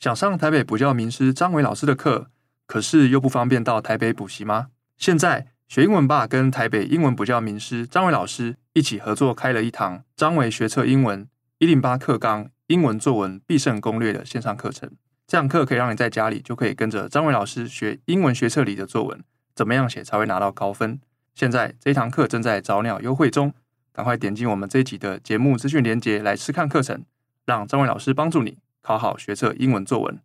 想上台北补教名师张伟老师的课，可是又不方便到台北补习吗？现在学英文吧跟台北英文补教名师张伟老师一起合作开了一堂张伟学测英文一零八课纲英文作文必胜攻略的线上课程。这堂课可以让你在家里就可以跟着张伟老师学英文学测里的作文，怎么样写才会拿到高分？现在这一堂课正在早鸟优惠中，赶快点击我们这一集的节目资讯连接来试看课程，让张伟老师帮助你考好学测英文作文。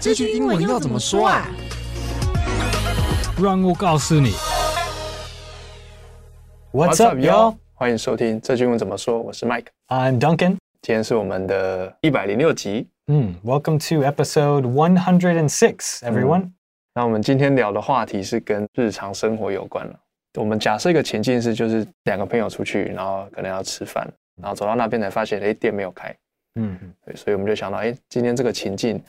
这句英文要怎么说啊？让我告诉你。What's up, y'all？欢迎收听这句英文怎么说。我是 Mike，I'm Duncan。今天是我们的一百零六集。嗯，Welcome to episode one hundred and six, everyone。嗯，那我们今天聊的话题是跟日常生活有关了。我们假设一个情境是，就是两个朋友出去，然后可能要吃饭，然后走到那边才发现，哎，店没有开。嗯，对，所以我们就想到，哎，今天这个情境，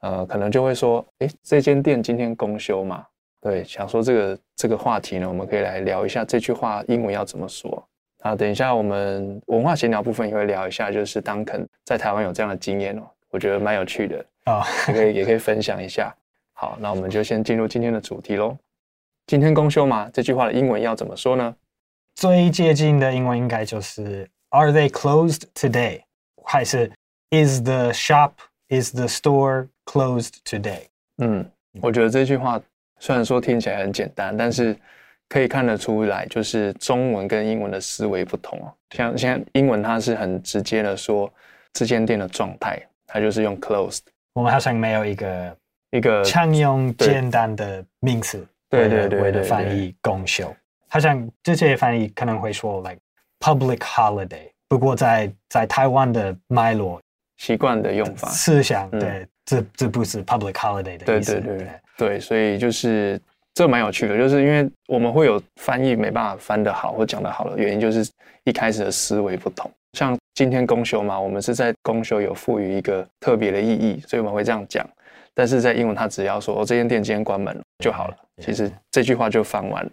呃，可能就会说，哎，这间店今天公休嘛？对，想说这个这个话题呢，我们可以来聊一下这句话英文要怎么说。啊，等一下，我们文化闲聊部分也会聊一下，就是 Duncan 在台湾有这样的经验哦，我觉得蛮有趣的啊，也可以也可以分享一下。好，那我们就先进入今天的主题喽。今天公休嘛？这句话的英文要怎么说呢？最接近的英文应该就是 Are they closed today？还是 Is the shop, is the store closed today？嗯，我觉得这句话虽然说听起来很简单，但是。可以看得出来，就是中文跟英文的思维不同哦。像现在英文它是很直接的说这间店的状态，它就是用 closed。我们好像没有一个一个常用简单的名词，对对对，为了翻译公休。好像这些翻译可能会说 like public holiday，不过在在台湾的脉络习惯的用法思想，对，这这不是 public holiday 的意思，对对对对，所以就是。这蛮有趣的，就是因为我们会有翻译没办法翻得好或讲得好的原因，就是一开始的思维不同。像今天公休嘛，我们是在公休有赋予一个特别的意义，所以我们会这样讲。但是在英文，他只要说“哦，这间店今天关门了”就好了，其实这句话就翻完了。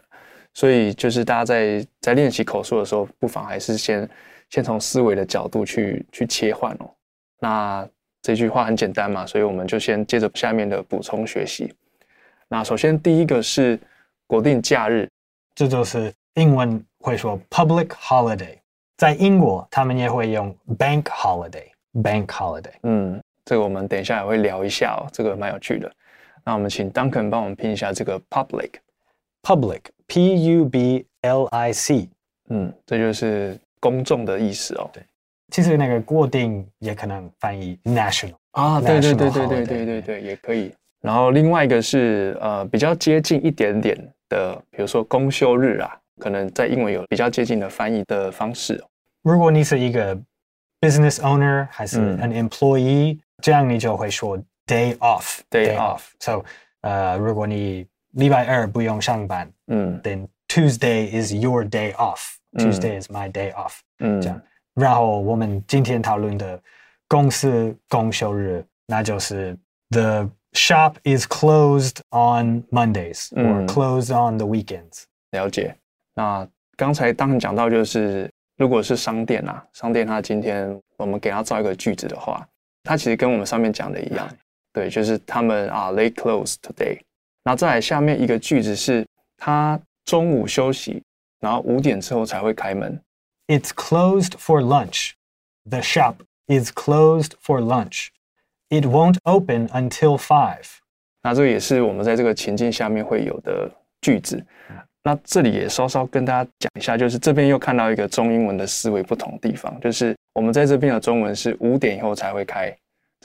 所以就是大家在在练习口述的时候，不妨还是先先从思维的角度去去切换哦。那这句话很简单嘛，所以我们就先接着下面的补充学习。那首先第一个是国定假日，这就是英文会说 public holiday，在英国他们也会用 bank holiday，bank holiday。嗯，这个我们等一下也会聊一下哦，这个蛮有趣的。那我们请 Duncan 帮我们拼一下这个 public，public，P U B L I C。嗯，这就是公众的意思哦。对，其实那个固定也可能翻译 national 啊，对对对对对对对对，也可以。然后另外一个是呃比较接近一点点的，比如说公休日啊，可能在英文有比较接近的翻译的方式。如果你是一个 business owner 还是 an employee，嗯，这样你就会说 day off，day off。So 呃，如果你礼拜二不用上班，嗯，then Tuesday is your day off，Tuesday is my day off，嗯，这样。然后我们今天讨论的公司公休日，那就是 the Shop is closed on Mondays or closed on the weekends。嗯，了解。那刚才当然讲到，就是如果是商店啊，商店它今天我们给它造一个句子的话，它其实跟我们上面讲的一样，对，就是他们啊，they closed today。 然后再来下面一个句子是，他中午休息，然后五点之后才会开门。It's closed for lunch. The shop is closed for lunch. It won't open until five。那这个也是我们在这个情境下面会有的句子。那这里也稍稍跟大家讲一下，就是这边又看到一个中英文的思维不同地方，就是我们在这边的中文是五点以后才会开，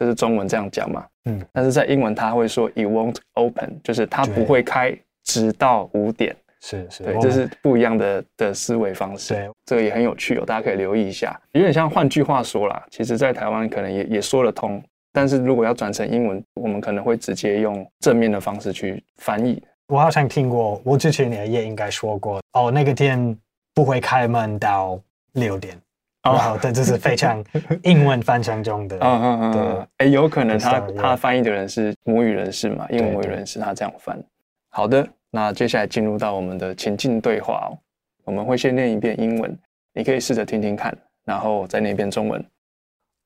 这是中文这样讲嘛？嗯。但是在英文他会说 It won't open，就是它不会开，直到五点。是是，对，这是不一样的的思维方式。对，这个也很有趣哦，大家可以留意一下。有点像换句话说啦，其实在台湾可能也也说得通。但是如果要转成英文，我们可能会直接用正面的方式去翻译。我好像听过，我之前也也应该说过，哦，那个店不会开门到六点。哦，然后这就是非常英文翻唱中的。嗯嗯嗯。对，哎，有可能他他翻译的人是母语人士嘛？英文母语人士他这样翻。好的，那接下来进入到我们的情境对话哦。我们会先念一遍英文，你可以试着听听看，然后再念一遍中文。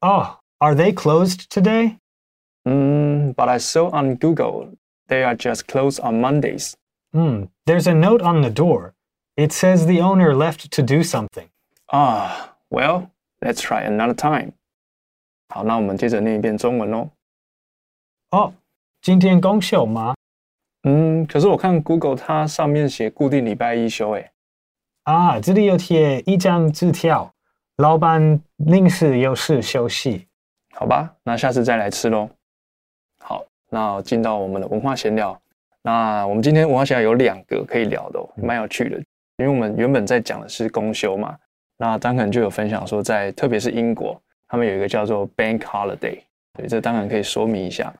Oh, are they closed today? Mm, but I saw on Google they are just closed on Mondays. Hmm. There's a note on the door. It says the owner left to do something. Ah, well, let's try another time. 好，那我们接着念一遍中文哦。哦，今天公休吗？嗯，可是我看 Google 它上面写固定礼拜一休诶。啊，这里有贴一张字条，老板临时有事休息。好吧，那下次再来吃喽。好，那进到我们的文化闲聊。那我们今天文化闲聊有两个可以聊的哦，蛮有趣的。因为我们原本在讲的是公休嘛，那 Duncan 就有分享说，在特别是英国。他们有一个叫做 Bank Holiday，对，这当然可以说明一下。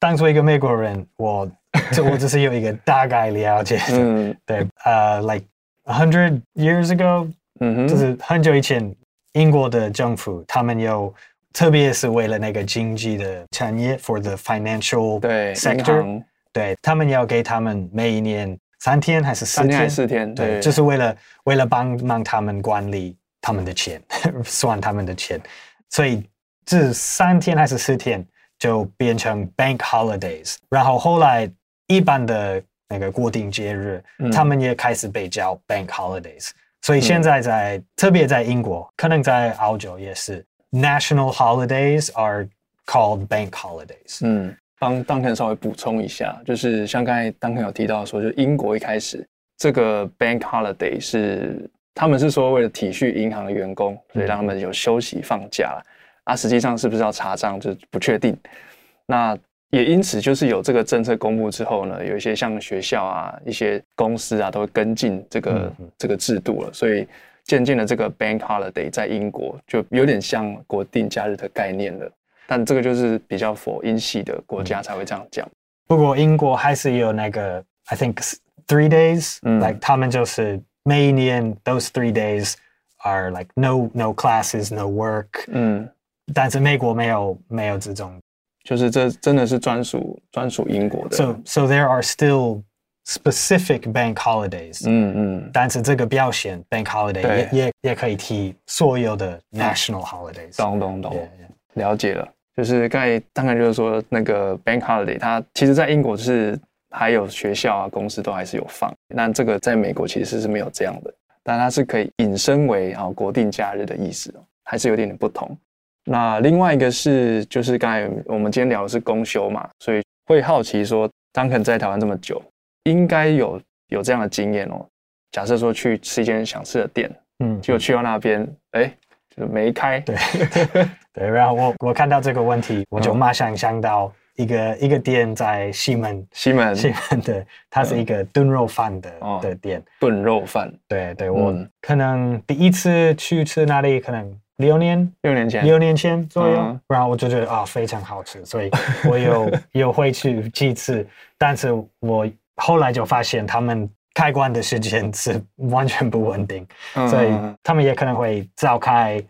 当作一个美国人，我 这我只是有一个大概了解。嗯，对，呃、uh,，like a hundred years ago，嗯哼，就是很久以前，英国的政府他们有，特别是为了那个经济的产业，for the financial 对 sector，对，他们要给他们每一年三天还是四天？三天还是四天？对，对就是为了为了帮忙他们管理他们的钱，算他们的钱。所以这三天还是四天就变成 bank holidays，然后后来一般的那个固定节日，嗯、他们也开始被叫 bank holidays。所以现在在、嗯、特别在英国，可能在澳洲也是 national holidays are called bank holidays。嗯，帮 Duncan 稍微补充一下，就是像刚才 Duncan 有提到说，就英国一开始这个 bank holiday 是。他们是说为了体恤银行的员工，所以让他们有休息放假。啊，实际上是不是要查账就不确定。那也因此就是有这个政策公布之后呢，有一些像学校啊、一些公司啊，都会跟进这个、这个制度了。所以渐渐的，这个 Bank Holiday 在英国就有点像国定假日的概念了。但这个就是比较 for 英系的国家才会这样讲。不过英国还是有那个 I think three days，嗯，like 他们就是。每一年，those three days are like no no classes, no work。嗯，但是美国没有没有这种，就是这真的是专属专属英国的。So so there are still specific bank holidays。嗯嗯，但是这个表现 bank holiday 也也也可以替所有的 national holidays。懂懂懂，了解了。就是刚才当然就是说那个 bank holiday，它其实在英国是。还有学校啊，公司都还是有放。那这个在美国其实是没有这样的，但它是可以引申为啊国定假日的意思，还是有点点不同。那另外一个是，就是刚才我们今天聊的是公休嘛，所以会好奇说，Duncan 在台湾这么久，应该有有这样的经验哦。假设说去吃一间想吃的店，嗯，结果去到那边，哎，就没开。对 对，然后我我看到这个问题，我就马上想到。一个一个店在西门，西门。西门的，它是一个炖肉饭的、嗯、的店。炖肉饭，对对，我可能第一次去吃那里，可能六年。六年前。六年前左右，嗯、然后我就觉得啊、哦、非常好吃，所以 我有有回去几次，但是我后来就发现他们开关的时间是 完全不稳定，嗯、所以他们也可能会早开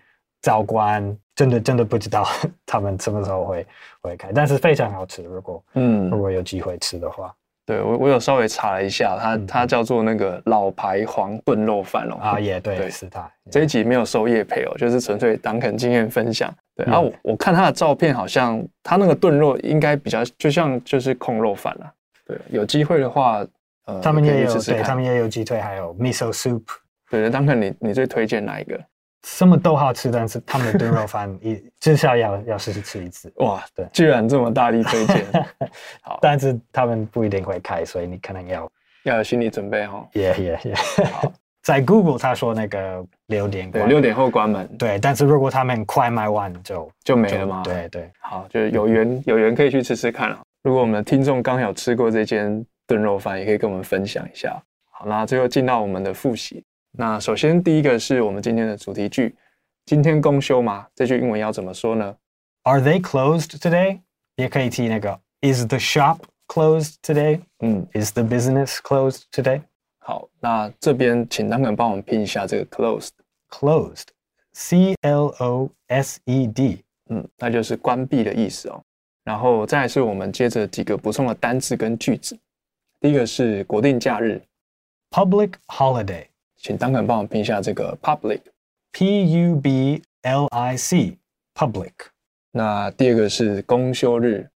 早关。真的真的不知道 他们什么时候会会开，但是非常好吃。如果嗯，如果有机会吃的话，对我我有稍微查了一下，它它叫做那个老牌黄炖肉饭哦。啊，也对，是它。这一集没有收叶配哦，就是纯粹 Duncan 经验分享。对，然后我我看他的照片，好像他那个炖肉应该比较就像就是控肉饭了。对，有机会的话，呃，他们也有对，他们也有鸡腿，还有 miso soup。对，Duncan，你你最推荐哪一个？什么都好吃，但是他们的炖肉饭 一至少要要试试吃一次。哇，对，居然这么大力推荐。好，但是他们不一定会开，所以你可能要要有心理准备哦。Yeah, yeah。好，在 Google 他说那个六点对六点后关门。对，但是如果他们快卖完就就没了吗？对对。好，就是有缘有缘可以去吃吃看了。如果我们的听众刚好吃过这间炖肉饭，也可以跟我们分享一下。好，那最后进到我们的复习。那首先第一个是我们今天的主题句，今天公休吗？这句英文要怎么说呢？Are they closed today？也可以提那个 Is the shop closed today？嗯，Is the business closed today？好，那这边请 Duncan 帮我们拼一下这个 closed。Closed，C L O S E D，嗯，那就是关闭的意思哦。然后再来是我们接着几个补充的单字跟句子。第一个是国定假日，Public holiday。请 Duncan 帮我拼一下这个 public，P U B L I C，public。那第二个是公休日，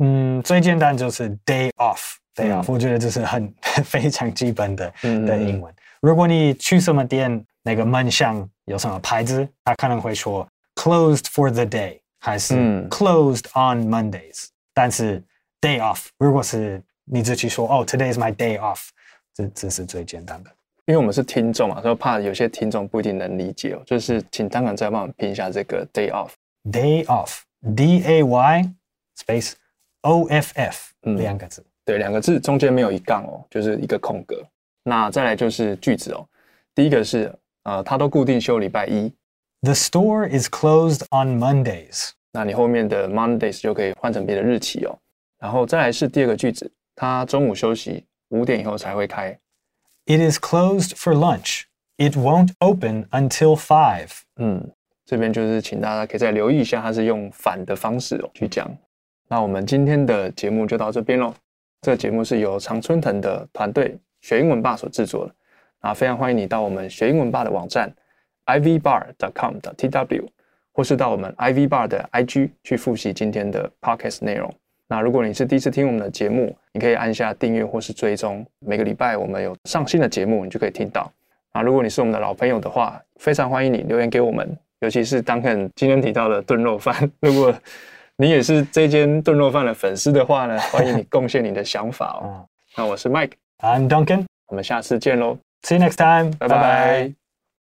嗯，最简单就是 day off，day off，、嗯、我觉得这是很非常基本的的英文。如果你去什么店，那个门上有什么牌子，他可能会说 closed for the day，还是 closed on Mondays、嗯。但是 day off，如果是你自己说哦，today is my day off，这这是最简单的。因为我们是听众嘛，所以怕有些听众不一定能理解哦。就是请当然再帮我们拼一下这个 day off。Day off，D A Y space O F F，嗯，两个字。对，两个字中间没有一杠哦，就是一个空格。那再来就是句子哦。第一个是呃，他都固定休礼拜一。The store is closed on Mondays。那你后面的 Mondays 就可以换成别的日期哦。然后再来是第二个句子，他中午休息，五点以后才会开。It is closed for lunch. It won't open until five. 嗯。这边就是请大家可以再留意一下，它是用反的方式哦去讲。那我们今天的节目就到这边喽。这个节目是由常春藤的团队学英文吧所制作的。啊，非常欢迎你到我们学英文吧的网站 ivbar.com.tw，或是到我们 ivbar 的 IG 去复习今天的 podcast 内容。那如果你是第一次听我们的节目，你可以按下订阅或是追踪，每个礼拜我们有上新的节目，你就可以听到。啊，如果你是我们的老朋友的话，非常欢迎你留言给我们。尤其是 Duncan 今天提到的炖肉饭，如果你也是这间炖肉饭的粉丝的话呢，欢迎你贡献你的想法哦。那我是 Mike，I'm Duncan，我们下次见喽，See you next time，拜拜。